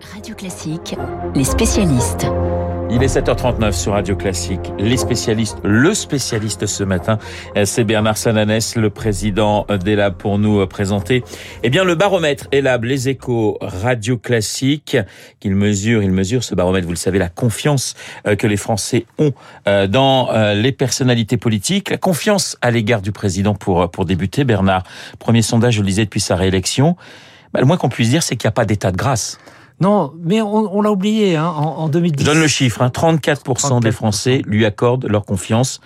Radio Classique, les spécialistes. Il est 7h39 sur Radio Classique. Les spécialistes, le spécialiste ce matin, c'est Bernard Sananès, le président d'ELAB pour nous présenter, eh bien, le baromètre ELAB, les échos Radio Classique, qu'il mesure, il mesure ce baromètre, vous le savez, la confiance euh, que les Français ont euh, dans euh, les personnalités politiques, la confiance à l'égard du président pour, pour débuter. Bernard, premier sondage, je le disais depuis sa réélection. Bah, le moins qu'on puisse dire, c'est qu'il n'y a pas d'état de grâce. Non, mais on, on l'a oublié hein, en, en 2010. Je donne le chiffre, hein, 34%, 34%, des Français lui accordent leur confiance.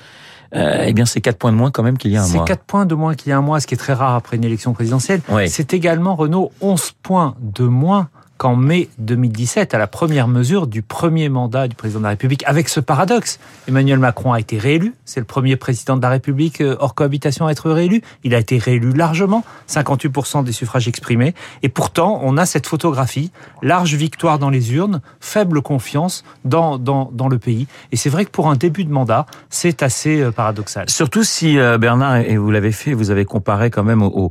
Euh, eh bien, c'est 4 points de moins quand même qu'il y a un mois. C'est 4 points de moins qu'il y a un mois, ce qui est très rare après une élection présidentielle. Oui. C'est également, Renault, 11 points de moins qu'en mai 2017, à la première mesure du premier mandat du président de la République, avec ce paradoxe. Emmanuel Macron a été réélu, c'est le premier président de la République euh, hors cohabitation à être réélu. Il a été réélu largement, 58% des suffrages exprimés. Et pourtant, on a cette photographie, large victoire dans les urnes, faible confiance dans, dans, dans le pays. Et c'est vrai que pour un début de mandat, c'est assez euh, paradoxal. Surtout si, euh, Bernard, et vous l'avez fait, vous avez comparé quand même aux,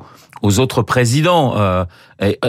autres présidents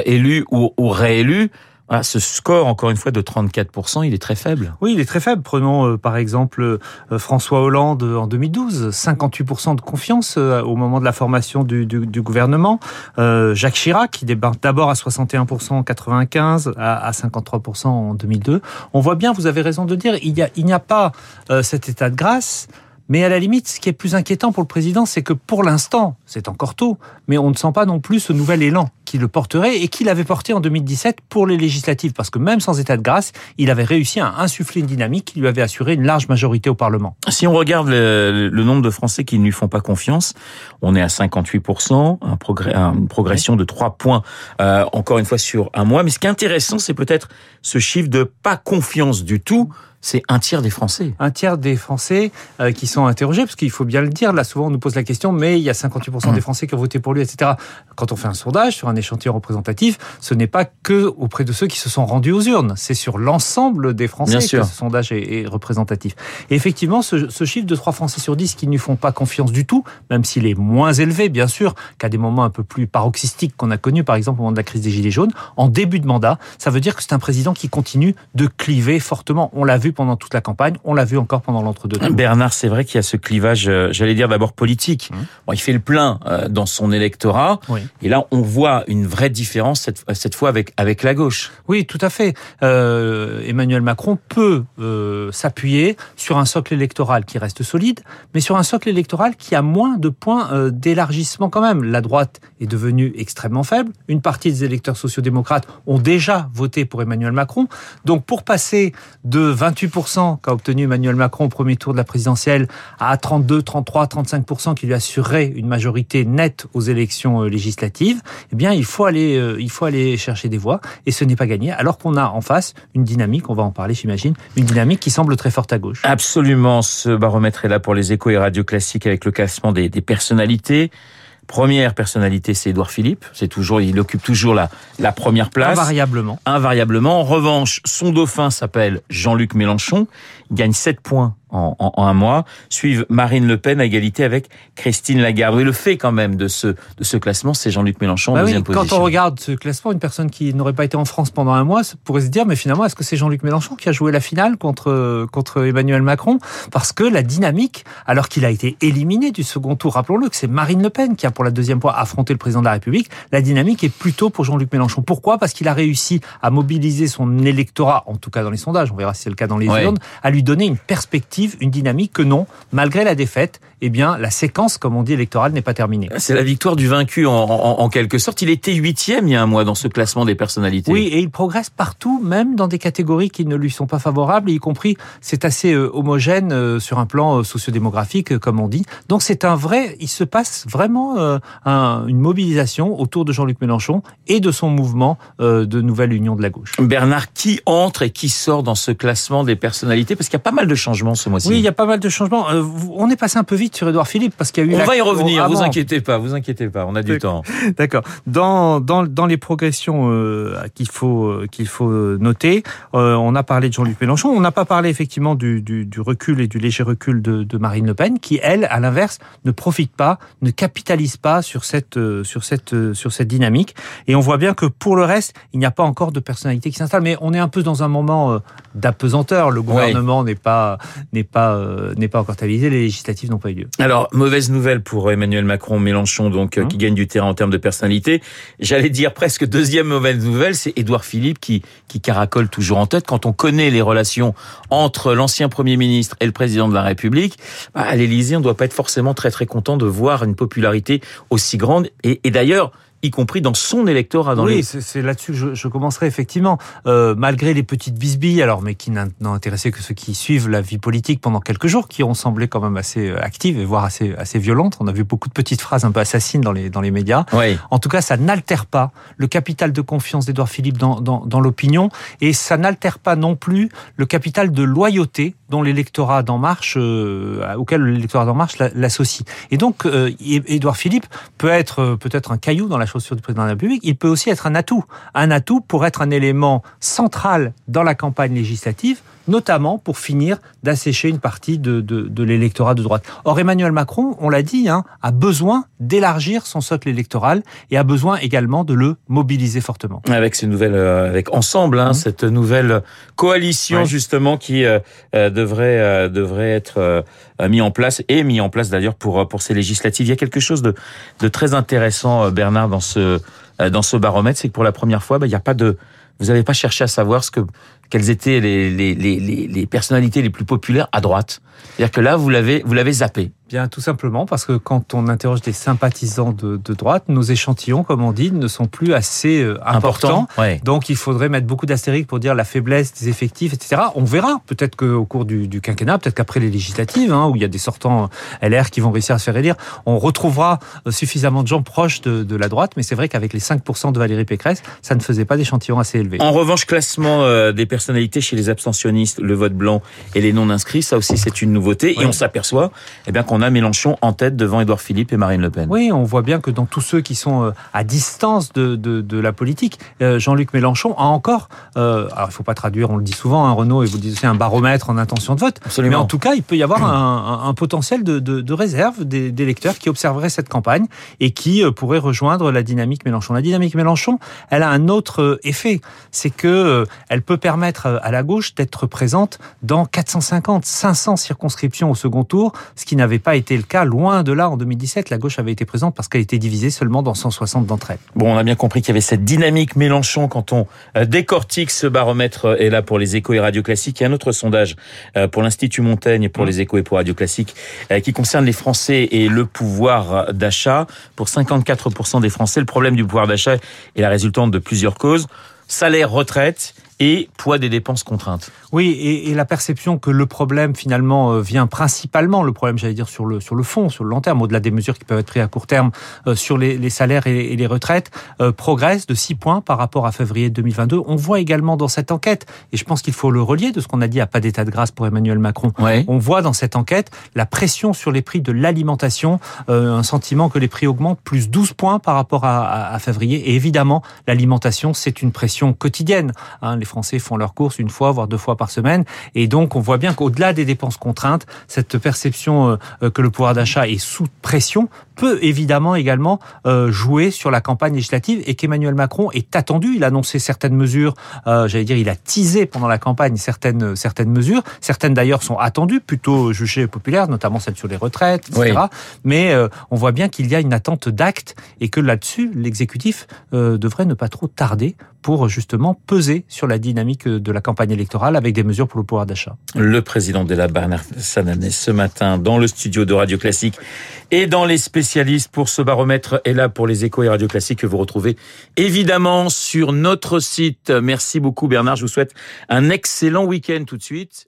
élus ou réélus. Voilà, ce score, encore une fois, de 34%, il est très faible. Oui, il est très faible. Prenons euh, par exemple euh, François Hollande en 2012, 58% de confiance euh, au moment de la formation du, du, du gouvernement. Euh, Jacques Chirac, qui débarque d'abord à 61% en 95, à, à, 53% en 2002. On voit bien, vous avez raison de dire, il n'y a, a pas euh, cet état de grâce. Mais à la limite, ce qui est plus inquiétant pour le président, c'est que pour l'instant, c'est encore tôt, mais on ne sent pas non plus ce nouvel élan qui le porterait et qu'il avait porté en 2017 pour les législatives, parce que même sans état de grâce, il avait réussi à insuffler une dynamique qui lui avait assuré une large majorité au Parlement. Si on regarde le, nombre de Français qui ne lui font pas confiance, on est à 58%, un progrès, une progression de 3 points, euh, encore une fois sur un mois. Mais ce qui est intéressant, c'est peut-être ce chiffre de pas confiance du tout c'est un tiers des Français. Un tiers des Français euh, qui sont interrogés, parce qu'il faut bien le dire, là souvent on nous pose la question, mais il y a 58% mmh. des Français qui ont voté pour lui, etc. Quand on fait un sondage sur un échantillon représentatif, ce n'est pas que auprès de ceux qui se sont rendus aux urnes, c'est sur l'ensemble des Français que ce sondage est, est, représentatif. Et effectivement, ce, ce, chiffre de 3 Français sur 10 qui ne lui font pas confiance du tout, même s'il est moins élevé, bien sûr, qu'à des moments un peu plus paroxystiques qu'on a connus, par exemple au moment de la crise des Gilets jaunes, en début de mandat, ça veut dire que c'est un président qui continue de cliver fortement. On l'a vu pendant toute la campagne. On l'a vu encore pendant l'entre-deux. Bernard, c'est vrai qu'il y a ce clivage, euh, j'allais dire d'abord politique. Mmh. Bon, il fait le plein euh, dans son électorat. Oui. Et là, on voit une vraie différence cette, cette fois avec, avec la gauche. Oui, tout à fait. Euh, Emmanuel Macron peut euh, s'appuyer sur un socle électoral qui reste solide, mais sur un socle électoral qui a moins de points euh, d'élargissement quand même. La droite est devenue extrêmement faible. Une partie des électeurs sociaux-démocrates ont déjà voté pour Emmanuel Macron. Donc pour passer de 28% qu'a obtenu Emmanuel Macron au premier tour de la présidentielle à 32, 33, 35% qui lui assurerait une majorité nette aux élections législatives, eh bien, il faut aller, euh, il faut aller chercher des voix et ce n'est pas gagné alors qu'on a en face une dynamique, on va en parler, j'imagine, une dynamique qui semble très forte à gauche. Absolument. Ce baromètre est là pour les échos et radios classiques avec le classement des personnalités. Première personnalité, c'est Édouard Philippe. C'est toujours, il occupe toujours la, la première place. Invariablement. Invariablement. En revanche, son dauphin s'appelle Jean-Luc Mélenchon. Il gagne 7 points en, en, en, un mois. Suivent Marine Le Pen à égalité avec Christine Lagarde. Et le fait quand même de ce, de ce classement, c'est Jean-Luc Mélenchon en bah deuxième oui, position. Quand on regarde ce classement, une personne qui n'aurait pas été en France pendant un mois pourrait se dire, mais finalement, est-ce que c'est Jean-Luc Mélenchon qui a joué la finale contre, contre Emmanuel Macron? Parce que la dynamique, alors qu'il a été éliminé du second tour, rappelons-le que c'est Marine Le Pen qui a pour la deuxième fois affronté le président de la République, la dynamique est plutôt pour Jean-Luc Mélenchon. Pourquoi? Parce qu'il a réussi à mobiliser son électorat, en tout cas dans les sondages, on verra si c'est le cas dans les ouais. urnes, à lui donner une perspective, une dynamique que non, malgré la défaite, eh bien, la séquence, comme on dit, électorale n'est pas terminée. C'est la victoire du vaincu, en, en, en, quelque sorte. Il était huitième il y a un mois dans ce classement des personnalités. Oui, et il progresse partout, même dans des catégories qui ne lui sont pas favorables, y compris, c'est assez euh, homogène euh, sur un plan euh, sociodémographique, comme on dit. Donc c'est un vrai, il se passe vraiment un, une mobilisation autour de Jean-Luc Mélenchon et de son mouvement de nouvelle union de la gauche. Bernard, qui entre et qui sort dans ce classement des personnalités? Parce qu'il y a pas mal de changements ce mois-ci. Oui, il y a pas mal de changements. Euh, on est passé un peu vite sur Édouard Philippe parce qu'il y a eu. On va y revenir. Vous inquiétez pas, vous inquiétez pas. On a du temps. D'accord. Dans, dans dans les progressions euh, qu'il faut euh, qu'il faut noter, euh, on a parlé de Jean-Luc Mélenchon. On n'a pas parlé effectivement du, du, du, recul et du léger recul de, de, Marine Le Pen, qui elle, à l'inverse, ne profite pas, ne capitalise pas sur cette sur cette sur cette dynamique. Et on voit bien que pour le reste, il n'y a pas encore de personnalité qui s'installe. Mais on est un peu dans un moment d'apesanteur. Le gouvernement n'est pas n'est pas n'est pas encore stabilisé. Les législatives n'ont pas eu lieu. Alors mauvaise nouvelle pour Emmanuel Macron, Mélenchon donc mmh. qui gagne du terrain en termes de personnalité. J'allais dire presque deuxième mauvaise nouvelle, c'est Édouard Philippe qui qui caracole toujours en tête. Quand on connaît les relations entre l'ancien Premier ministre et le président de la République, bah, à l'Élysée, on ne doit pas être forcément très très content de voir une popularité aussi grande. Et, et d'ailleurs, y compris dans son électorat. Dans oui, c'est là-dessus que je, je, commencerai effectivement. Euh, malgré les petites bisbilles, alors mais qui n'ont intéressé que ceux qui suivent la vie politique pendant quelques jours, qui ont semblé quand même assez euh, actives et voire assez assez violentes. On a vu beaucoup de petites phrases un peu assassines dans les dans les médias. Oui. En tout cas, ça n'altère pas le capital de confiance d'Edouard Philippe dans dans, dans l'opinion et ça n'altère pas non plus le capital de loyauté dont l'électorat d'En Marche, euh, auquel l'électorat d'En Marche l'associe. Et donc, euh, Édouard Philippe peut être peut-être un caillou dans la du président de la République. Il peut aussi être un atout, un atout pour être un élément central dans la campagne législative notamment pour finir d'assécher une partie de, de, de l'électorat de droite. Or, Emmanuel Macron, on l'a dit, hein, a besoin d'élargir son socle électoral et a besoin également de le mobiliser fortement. Avec ces nouvelles, euh, avec ensemble, hein, mmh. cette nouvelle coalition justement qui euh, euh devrait euh, devrait être euh, mis en place et mis en place d'ailleurs pour pour ces législatives. Il y a quelque chose de, de très intéressant, Bernard, dans ce dans ce baromètre, c'est que pour la première fois, bah, il n'y a pas de vous n'avez pas cherché à savoir ce que quelles étaient les, les, les, les personnalités les plus populaires à droite. C'est-à-dire que là, vous l'avez, vous l'avez zappé. Bien, tout simplement parce que quand on interroge des sympathisants de, de droite, nos échantillons, comme on dit, ne sont plus assez euh, importants. Important, ouais. Donc, il faudrait mettre beaucoup d'astériques pour dire la faiblesse des effectifs, etc. On verra. Peut-être qu'au cours du, du quinquennat, peut-être qu'après les législatives, hein, où il y a des sortants LR qui vont réussir à se faire élire, on retrouvera suffisamment de gens proches de, de la droite. Mais c'est vrai qu'avec les 5% de Valérie Pécresse, ça ne faisait pas d'échantillons assez élevés. En revanche, classement euh, des personnalités chez les abstentionnistes, le vote blanc et les non-inscrits, ça aussi c'est une nouveauté. Et on s'aperçoit eh bien qu'on a Mélenchon en tête devant Édouard Philippe et Marine Le Pen. Oui, on voit bien que dans tous ceux qui sont euh, à distance de, de, de la politique, euh, Jean-Luc Mélenchon a encore, euh, alors il faut pas traduire, on le dit souvent, hein, Renaud, et vous dites aussi un baromètre en intention de vote, Absolument. mais en tout cas, il peut y avoir un, un, un potentiel de, de, réserve des, des, lecteurs qui observeraient cette campagne et qui euh, pourraient rejoindre la dynamique Mélenchon. La dynamique Mélenchon, elle a un autre effet, c'est que elle peut permettre à la gauche d'être présente dans 450, 500 circonscriptions au second tour, ce qui n'avait pas été le cas loin de là en 2017. La gauche avait été présente parce qu'elle était divisée seulement dans 160 d'entre elles. Bon, on a bien compris qu'il y avait cette dynamique Mélenchon quand on euh, décortique ce baromètre est là pour les échos et radio classiques. Il y a un autre sondage euh, pour l'Institut Montaigne, pour les échos et pour radio classique, euh, qui concerne les Français et le pouvoir d'achat. Pour 54% des Français, le problème du pouvoir d'achat est la résultante de plusieurs causes. Salaire, retraite et poids des dépenses contraintes. Oui, et, et, la perception que le problème finalement euh, vient principalement, le problème j'allais dire sur le sur le fond, sur le long terme, au-delà des mesures qui peuvent être prises à court terme euh, sur les, les, salaires et, et les retraites, euh, progresse de 6 points par rapport à février 2022. On voit également dans cette enquête, et je pense qu'il faut le relier de ce qu'on a dit à pas d'état de grâce pour Emmanuel Macron. Ouais. On voit dans cette enquête la pression sur les prix de l'alimentation, euh, un sentiment que les prix augmentent plus 12 points par rapport à, à, à février. Et évidemment, l'alimentation c'est une pression quotidienne. Hein, les Français font leurs courses une fois, voire deux fois par semaine. Et donc, on voit bien qu'au-delà des dépenses contraintes, cette perception euh, que le pouvoir d'achat est sous pression peut évidemment également euh, jouer sur la campagne législative et qu'Emmanuel Macron est attendu. Il a annoncé certaines mesures, euh, j'allais dire, il a teasé pendant la campagne certaines certaines mesures. Certaines d'ailleurs sont attendues, plutôt jugées populaires, notamment celles sur les retraites, etc. Oui. Mais euh, on voit bien qu'il y a une attente d'actes et que là-dessus, l'exécutif euh, devrait ne pas trop tarder pour justement peser sur la dynamique de la campagne électorale avec des mesures pour le pouvoir d'achat. Le président de la Bernard Sananès ce matin dans le studio de Radio Classique et dans les spécialistes pour ce baromètre est là pour les échos et Radio Classique que vous retrouvez évidemment sur notre site. Merci beaucoup Bernard, je vous souhaite un excellent week-end tout de suite.